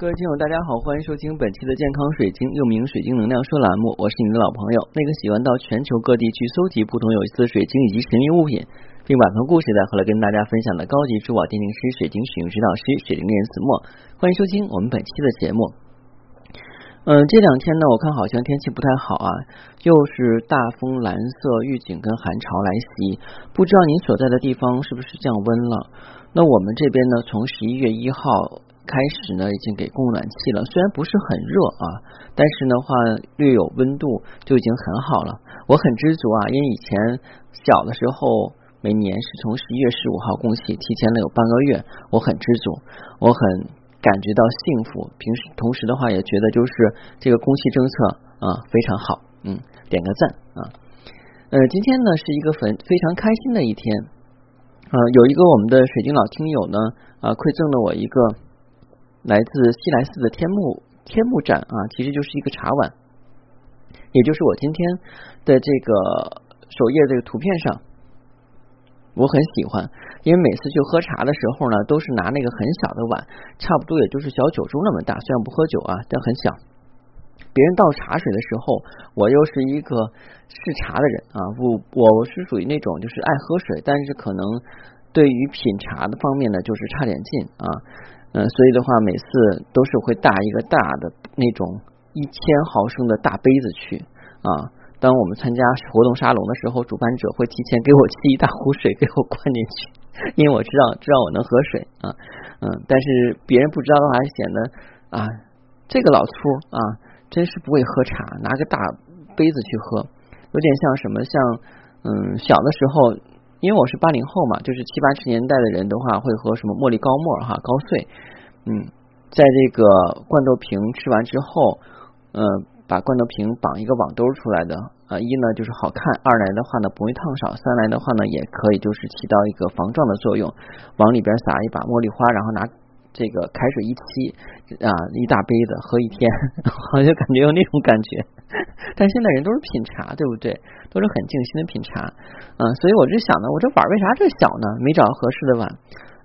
各位听友，大家好，欢迎收听本期的健康水晶，又名水晶能量说栏目，我是你的老朋友，那个喜欢到全球各地去搜集不同有意思的水晶以及神秘物品，并把从故事带回来跟大家分享的高级珠宝鉴定师、水晶使用指导师水晶人子墨。欢迎收听我们本期的节目。嗯，这两天呢，我看好像天气不太好啊，又是大风、蓝色预警跟寒潮来袭，不知道您所在的地方是不是降温了？那我们这边呢，从十一月一号。开始呢，已经给供暖气了，虽然不是很热啊，但是的话略有温度就已经很好了。我很知足啊，因为以前小的时候每年是从十一月十五号供气，提前了有半个月，我很知足，我很感觉到幸福。平时同时的话也觉得就是这个供气政策啊非常好，嗯，点个赞啊。呃，今天呢是一个很非常开心的一天呃，有一个我们的水晶老听友呢啊馈赠了我一个。来自西来寺的天目天目盏啊，其实就是一个茶碗，也就是我今天的这个首页这个图片上，我很喜欢，因为每次去喝茶的时候呢，都是拿那个很小的碗，差不多也就是小酒盅那么大，虽然不喝酒啊，但很小。别人倒茶水的时候，我又是一个试茶的人啊，我，我是属于那种就是爱喝水，但是可能对于品茶的方面呢，就是差点劲啊。嗯，所以的话，每次都是会带一个大的那种一千毫升的大杯子去啊。当我们参加活动沙龙的时候，主办者会提前给我 沏一大壶水给我灌进去，因为我知道知道我能喝水啊。嗯，但是别人不知道的话，显得啊，这个老粗啊，真是不会喝茶，拿个大杯子去喝，有点像什么像嗯，小的时候。因为我是八零后嘛，就是七八十年代的人的话，会喝什么茉莉高沫哈高碎，嗯，在这个罐头瓶吃完之后，嗯，把罐头瓶绑一个网兜出来的啊，一呢就是好看，二来的话呢不会烫手，三来的话呢也可以就是起到一个防撞的作用，往里边撒一把茉莉花，然后拿。这个开水一沏啊，一大杯子喝一天，好像感觉有那种感觉。但现在人都是品茶，对不对？都是很静心的品茶，嗯，所以我就想呢，我这碗为啥这小呢？没找到合适的碗，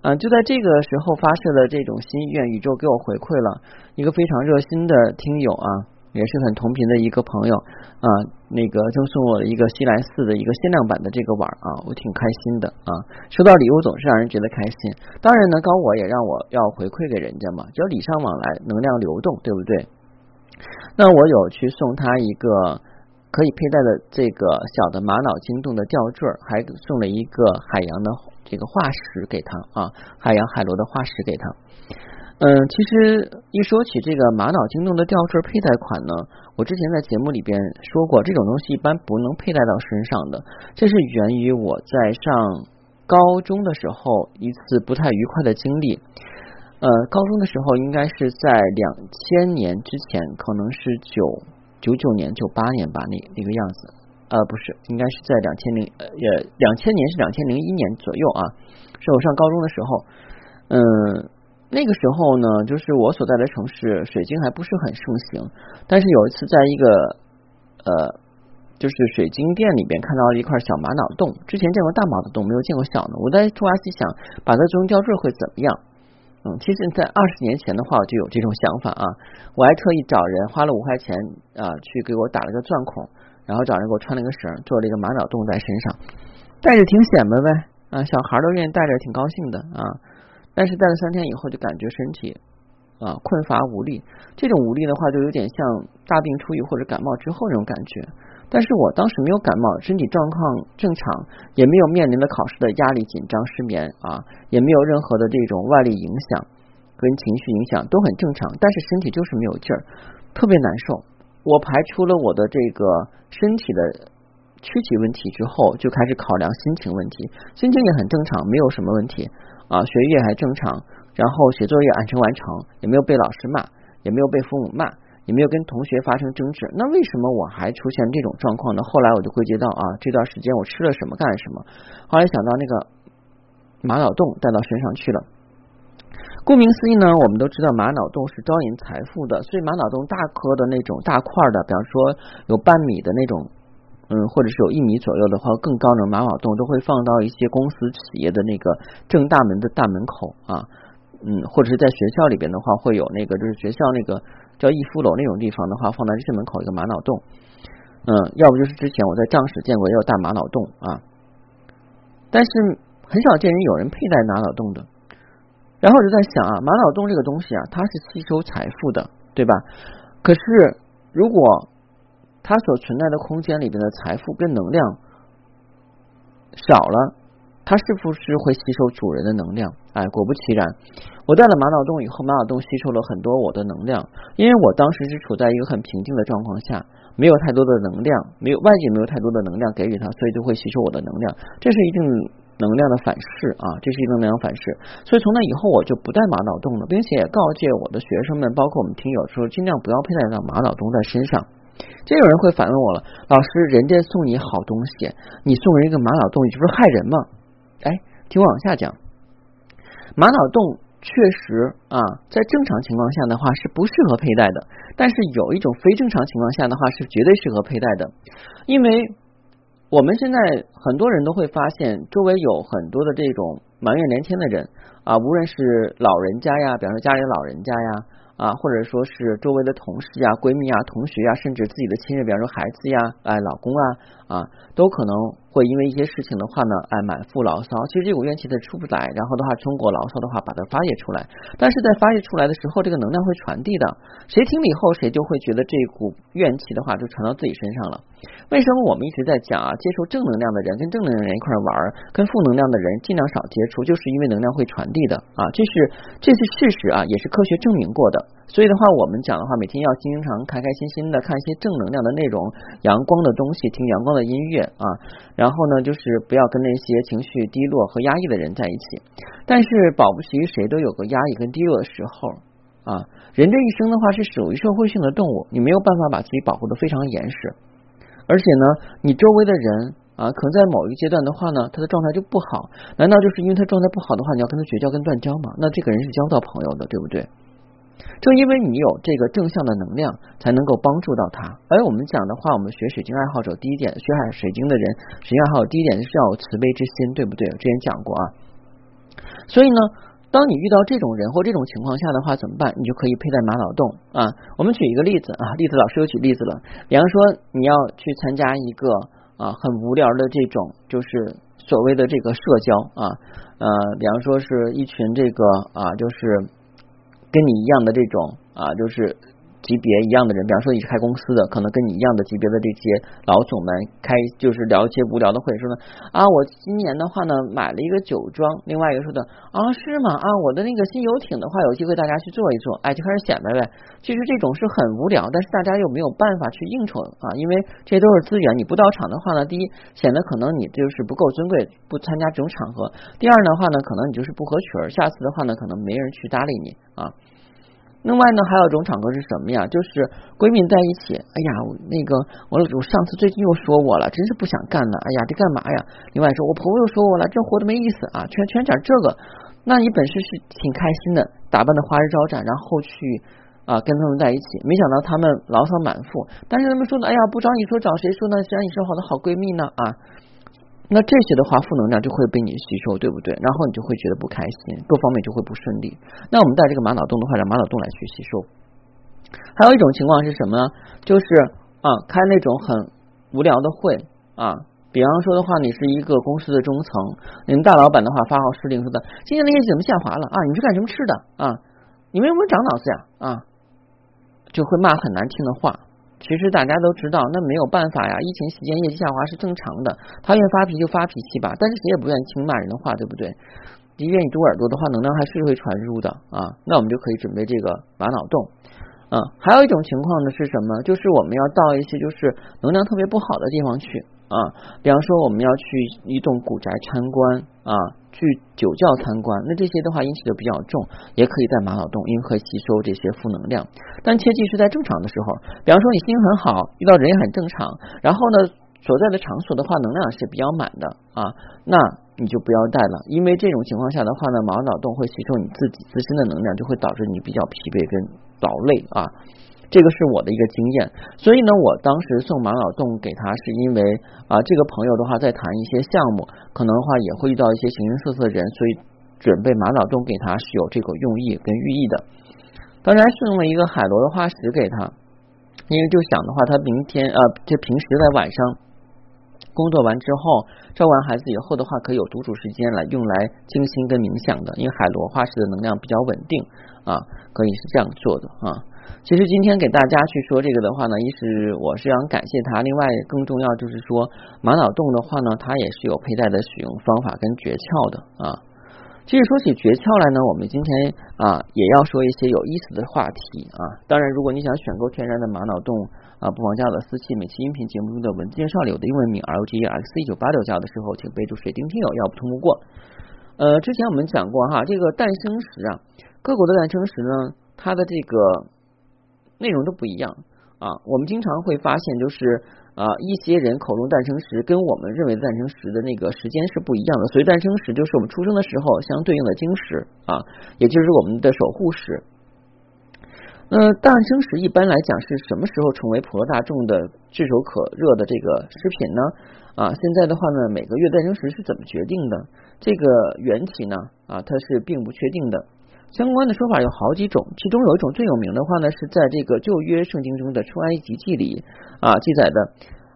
嗯，就在这个时候发射的这种心愿，宇宙给我回馈了一个非常热心的听友啊。也是很同频的一个朋友啊，那个赠送我一个西来寺的一个限量版的这个碗啊，我挺开心的啊。收到礼物总是让人觉得开心。当然呢，高我也让我要回馈给人家嘛，只要礼尚往来，能量流动，对不对？那我有去送他一个可以佩戴的这个小的玛瑙晶洞的吊坠，还送了一个海洋的这个化石给他啊，海洋海螺的化石给他。嗯，其实一说起这个玛瑙晶洞的吊坠佩戴款呢，我之前在节目里边说过，这种东西一般不能佩戴到身上的。这是源于我在上高中的时候一次不太愉快的经历。呃，高中的时候应该是在两千年之前，可能是九九九年、九八年吧，那那个样子。呃，不是，应该是在两千零呃两千年是两千零一年左右啊，是我上高中的时候，嗯。那个时候呢，就是我所在的城市水晶还不是很盛行，但是有一次在一个呃，就是水晶店里边看到了一块小玛瑙洞，之前见过大玛瑙洞，没有见过小的。我在突发奇想，把它做成吊坠会怎么样？嗯，其实，在二十年前的话，我就有这种想法啊。我还特意找人花了五块钱啊，去给我打了个钻孔，然后找人给我穿了个绳，做了一个玛瑙洞在身上，戴着挺显摆呗啊，小孩都愿意戴着，挺高兴的啊。但是戴了三天以后，就感觉身体啊困乏无力。这种无力的话，就有点像大病初愈或者感冒之后那种感觉。但是我当时没有感冒，身体状况正常，也没有面临的考试的压力、紧张、失眠啊，也没有任何的这种外力影响跟情绪影响，都很正常。但是身体就是没有劲儿，特别难受。我排除了我的这个身体的躯体问题之后，就开始考量心情问题。心情也很正常，没有什么问题。啊，学业还正常，然后写作业按时完成，也没有被老师骂，也没有被父母骂，也没有跟同学发生争执。那为什么我还出现这种状况呢？后来我就归结到啊，这段时间我吃了什么，干了什么。后来想到那个玛瑙洞带到身上去了。顾名思义呢，我们都知道玛瑙洞是招引财富的，所以玛瑙洞大颗的那种大块的，比方说有半米的那种。嗯，或者是有一米左右的话，更高的玛瑙洞都会放到一些公司企业的那个正大门的大门口啊。嗯，或者是在学校里边的话，会有那个就是学校那个叫逸夫楼那种地方的话，放在正门口一个玛瑙洞，嗯，要不就是之前我在帐室见过也有大玛瑙洞啊，但是很少见人有人佩戴玛瑙洞的。然后我就在想啊，玛瑙洞这个东西啊，它是吸收财富的，对吧？可是如果它所存在的空间里边的财富跟能量少了。它是不是会吸收主人的能量？哎，果不其然，我带了玛瑙洞以后，玛瑙洞吸收了很多我的能量。因为我当时是处在一个很平静的状况下，没有太多的能量，没有外界没有太多的能量给予它，所以就会吸收我的能量。这是一定能量的反噬啊，这是一能量反噬。所以从那以后，我就不带玛瑙洞了，并且告诫我的学生们，包括我们听友说，尽量不要佩戴到玛瑙洞在身上。这有人会反问我了，老师，人家送你好东西，你送人一个玛瑙洞，你这不是害人吗？哎，听我往下讲，玛瑙洞确实啊，在正常情况下的话是不适合佩戴的，但是有一种非正常情况下的话是绝对适合佩戴的，因为我们现在很多人都会发现，周围有很多的这种埋怨连天的人啊，无论是老人家呀，比方说家里老人家呀。啊，或者说是周围的同事呀、闺蜜啊、同学呀，甚至自己的亲人，比方说孩子呀、哎老公啊啊，都可能会因为一些事情的话呢，哎满腹牢骚。其实这股怨气它出不来，然后的话，通过牢骚的话把它发泄出来。但是在发泄出来的时候，这个能量会传递的，谁听了以后，谁就会觉得这股怨气的话就传到自己身上了。为什么我们一直在讲啊？接受正能量的人跟正能量人一块玩，跟负能量的人尽量少接触，就是因为能量会传递的啊，这是这是事实啊，也是科学证明过的。所以的话，我们讲的话，每天要经常开开心心的看一些正能量的内容，阳光的东西，听阳光的音乐啊。然后呢，就是不要跟那些情绪低落和压抑的人在一起。但是保不齐谁都有个压抑跟低落的时候啊。人这一生的话是属于社会性的动物，你没有办法把自己保护的非常严实。而且呢，你周围的人啊，可能在某一个阶段的话呢，他的状态就不好。难道就是因为他状态不好的话，你要跟他绝交跟断交吗？那这个人是交不到朋友的，对不对？正因为你有这个正向的能量，才能够帮助到他。而我们讲的话，我们学水晶爱好者第一点，学海水晶的人，水晶爱好者第一点是要有慈悲之心，对不对？之前讲过啊。所以呢，当你遇到这种人或这种情况下的话，怎么办？你就可以佩戴玛瑙洞啊。我们举一个例子啊，例子老师又举例子了。比方说，你要去参加一个啊很无聊的这种，就是所谓的这个社交啊，呃，比方说是一群这个啊，就是。跟你一样的这种啊，就是级别一样的人，比方说你是开公司的，可能跟你一样的级别的这些老总们开，就是聊一些无聊的会，说呢啊，我今年的话呢买了一个酒庄，另外一个说的啊是吗啊，我的那个新游艇的话，有机会大家去坐一坐，哎，就开始显摆呗。其实这种是很无聊，但是大家又没有办法去应酬啊，因为这都是资源，你不到场的话呢，第一显得可能你就是不够尊贵，不参加这种场合；第二的话呢，可能你就是不合群，下次的话呢，可能没人去搭理你啊。另外呢，还有一种场合是什么呀？就是闺蜜在一起，哎呀，那个我我上次最近又说我了，真是不想干了，哎呀，这干嘛呀？另外说，我朋友又说我了，这活的没意思啊，全全讲这个。那你本身是挺开心的，打扮的花枝招展，然后去啊跟他们在一起，没想到他们牢骚满腹，但是他们说的，哎呀，不找你说找谁说呢？谁让你是我的好闺蜜呢？啊。那这些的话，负能量就会被你吸收，对不对？然后你就会觉得不开心，各方面就会不顺利。那我们带这个玛瑙洞的话，让玛瑙洞来去吸收。还有一种情况是什么呢？就是啊，开那种很无聊的会啊，比方说的话，你是一个公司的中层，你们大老板的话发号施令说的，今年的业绩怎么下滑了啊？你是干什么吃的啊？你们有没有长脑子呀？啊，就会骂很难听的话。其实大家都知道，那没有办法呀。疫情期间业绩下滑是正常的，他愿发脾气就发脾气吧。但是谁也不愿意听骂人的话，对不对？你愿意堵耳朵的话，能量还是会传入的啊。那我们就可以准备这个玛瑙洞。嗯，还有一种情况呢是什么？就是我们要到一些就是能量特别不好的地方去啊。比方说我们要去一栋古宅参观啊。去酒窖参观，那这些的话阴气就比较重，也可以在玛瑙洞，因可以吸收这些负能量。但切记是在正常的时候，比方说你心很好，遇到人也很正常，然后呢所在的场所的话能量是比较满的啊，那你就不要带了，因为这种情况下的话呢，玛瑙洞会吸收你自己自身的能量，就会导致你比较疲惫跟劳累啊。这个是我的一个经验，所以呢，我当时送玛瑙洞给他，是因为啊，这个朋友的话在谈一些项目，可能的话也会遇到一些形形色色的人，所以准备玛瑙洞给他是有这个用意跟寓意的。当然送了一个海螺的化石给他，因为就想的话，他明天啊，这平时在晚上。工作完之后，照完孩子以后的话，可以有独处时间来用来静心跟冥想的。因为海螺化石的能量比较稳定啊，可以是这样做的啊。其实今天给大家去说这个的话呢，一是我是想感谢他，另外更重要就是说玛瑙洞的话呢，它也是有佩戴的使用方法跟诀窍的啊。其实说起诀窍来呢，我们今天啊也要说一些有意思的话题啊。当然，如果你想选购天然的玛瑙洞啊，不妨加我的私信。每期音频节目中的文字介绍里，我的英文名 L G X 一九八六加的时候，请备注水晶听友，要不通不过。呃，之前我们讲过哈，这个诞生石啊，各国的诞生石呢，它的这个内容都不一样啊。我们经常会发现，就是。啊，一些人口中诞生石跟我们认为的诞生石的那个时间是不一样的，所以诞生石就是我们出生的时候相对应的晶石啊，也就是我们的守护石。那诞生石一般来讲是什么时候成为普罗大众的炙手可热的这个食品呢？啊，现在的话呢，每个月诞生石是怎么决定的？这个缘起呢？啊，它是并不确定的。相关的说法有好几种，其中有一种最有名的话呢，是在这个旧约圣经中的出埃及记里啊记载的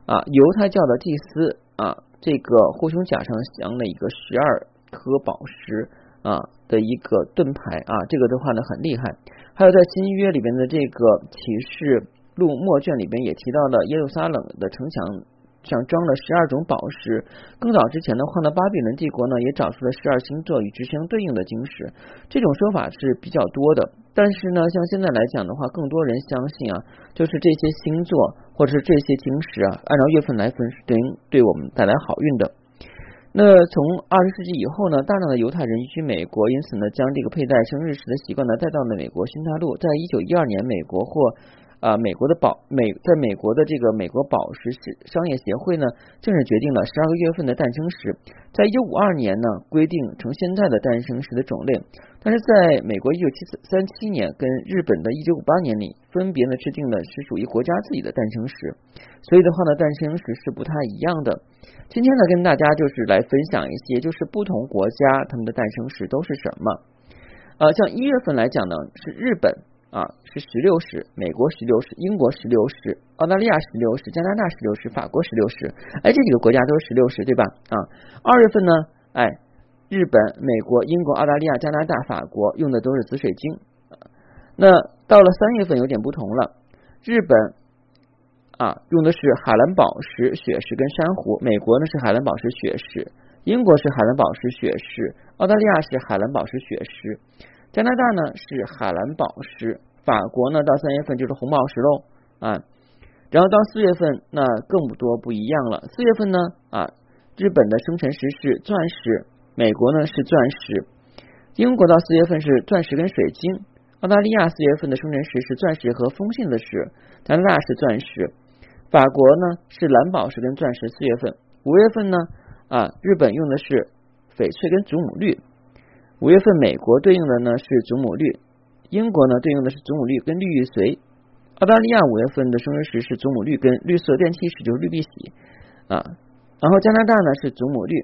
啊犹太教的祭司啊这个护胸甲上镶了一个十二颗宝石啊的一个盾牌啊，这个的话呢很厉害。还有在新约里边的这个启示录末卷里边也提到了耶路撒冷的城墙。上装了十二种宝石。更早之前的话呢，巴比伦帝国呢也找出了十二星座与之相对应的晶石。这种说法是比较多的。但是呢，像现在来讲的话，更多人相信啊，就是这些星座或者是这些晶石啊，按照月份来分是对对我们带来好运的。那从二十世纪以后呢，大量的犹太人移居美国，因此呢，将这个佩戴生日时的习惯呢带到了美国新大陆。在一九一二年，美国或啊，美国的宝美，在美国的这个美国宝石商业协会呢，正式决定了十二个月份的诞生石，在一九五二年呢，规定成现在的诞生石的种类，但是在美国一九七三七年跟日本的一九五八年里，分别呢制定了是属于国家自己的诞生石，所以的话呢，诞生石是不太一样的。今天呢，跟大家就是来分享一些，就是不同国家他们的诞生石都是什么。呃，像一月份来讲呢，是日本。啊，是石榴石，美国石榴石，英国石榴石，澳大利亚石榴石，加拿大石榴石，法国石榴石，哎，这几个国家都是石榴石，对吧？啊，二月份呢，哎，日本、美国、英国、澳大利亚、加拿大、法国用的都是紫水晶。那到了三月份有点不同了，日本啊用的是海蓝宝石、雪石跟珊瑚，美国呢是海蓝宝石、雪石，英国是海蓝宝石、雪石，澳大利亚是海蓝宝石、雪石。加拿大呢是海蓝宝石，法国呢到三月份就是红宝石喽啊，然后到四月份那更多不一样了。四月份呢啊，日本的生辰石是钻石，美国呢是钻石，英国到四月份是钻石跟水晶，澳大利亚四月份的生辰石是钻石和风信子石，加拿大是钻石，法国呢是蓝宝石跟钻石。四月份五月份呢啊，日本用的是翡翠跟祖母绿。五月份，美国对应的呢是祖母绿，英国呢对应的是祖母绿跟绿玉髓，澳大利亚五月份的生日石是祖母绿跟绿色电气石，就是绿碧玺啊。然后加拿大呢是祖母绿，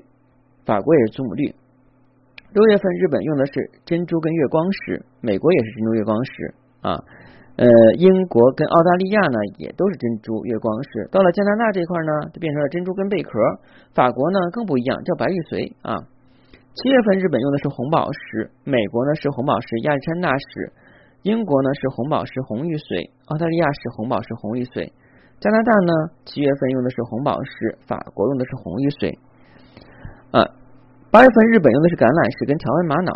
法国也是祖母绿。六月份，日本用的是珍珠跟月光石，美国也是珍珠月光石啊。呃，英国跟澳大利亚呢也都是珍珠月光石。到了加拿大这块呢，就变成了珍珠跟贝壳。法国呢更不一样，叫白玉髓啊。七月份，日本用的是红宝石，美国呢是红宝石亚历山大石，英国呢是红宝石红玉髓，澳大利亚是红宝石红玉髓，加拿大呢七月份用的是红宝石，法国用的是红玉髓。啊，八月份日本用的是橄榄石跟条纹玛瑙，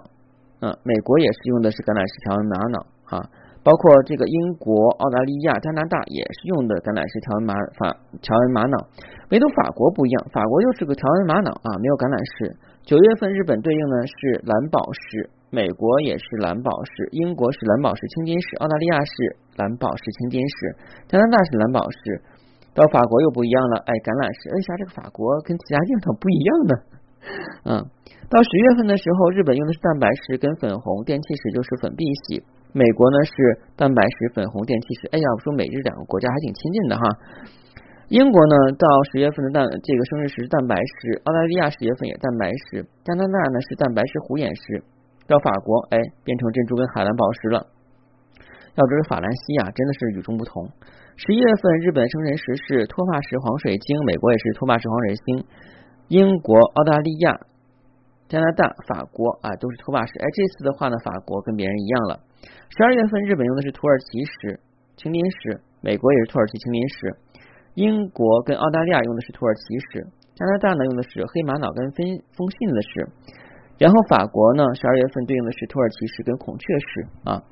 嗯，美国也是用的是橄榄石条纹玛瑙哈，包括这个英国、澳大利亚、加拿大也是用的橄榄石条纹玛法条纹玛瑙，唯独法国不一样，法国又是个条纹玛瑙啊，没有橄榄石。九月份，日本对应呢是蓝宝石，美国也是蓝宝石，英国是蓝宝石青金石，澳大利亚是蓝宝石青金石，加拿大是蓝宝石，到法国又不一样了，哎，橄榄石，为啥这个法国跟其他地方不一样呢？嗯，到十月份的时候，日本用的是蛋白石跟粉红电气石，就是粉碧玺，美国呢是蛋白石、粉红电气石，哎呀，我说美日两个国家还挺亲近的哈。英国呢，到十月份的蛋这个生日石是蛋白石；澳大利亚十月份也蛋白石；加拿大呢是蛋白石虎眼石；到法国，哎，变成珍珠跟海蓝宝石了。要知道法兰西啊真的是与众不同。十一月份，日本生辰石是托马石黄水晶，美国也是托马石黄水晶，英国、澳大利亚、加拿大、法国啊都是托马石。哎，这次的话呢，法国跟别人一样了。十二月份，日本用的是土耳其石青金石，美国也是土耳其青金石，英国跟澳大利亚用的是土耳其石，加拿大呢用的是黑玛瑙跟分风信子石。然后法国呢，十二月份对应的是土耳其石跟孔雀石啊。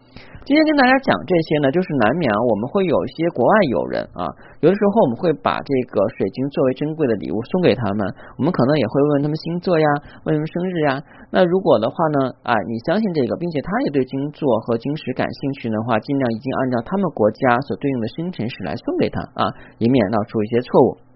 今天跟大家讲这些呢，就是难免啊，我们会有一些国外友人啊，有的时候我们会把这个水晶作为珍贵的礼物送给他们，我们可能也会问他们星座呀，问他们生日呀。那如果的话呢，啊，你相信这个，并且他也对星座和晶石感兴趣的话，尽量一定按照他们国家所对应的生辰石来送给他啊，以免闹出一些错误。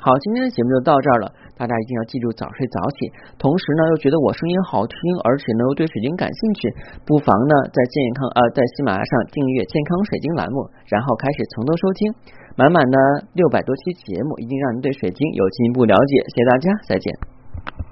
好，今天的节目就到这儿了。大家一定要记住早睡早起，同时呢又觉得我声音好听，而且呢又对水晶感兴趣，不妨呢在健康呃在喜马拉雅上订阅健康水晶栏目，然后开始从头收听，满满的六百多期节目，一定让您对水晶有进一步了解。谢谢大家，再见。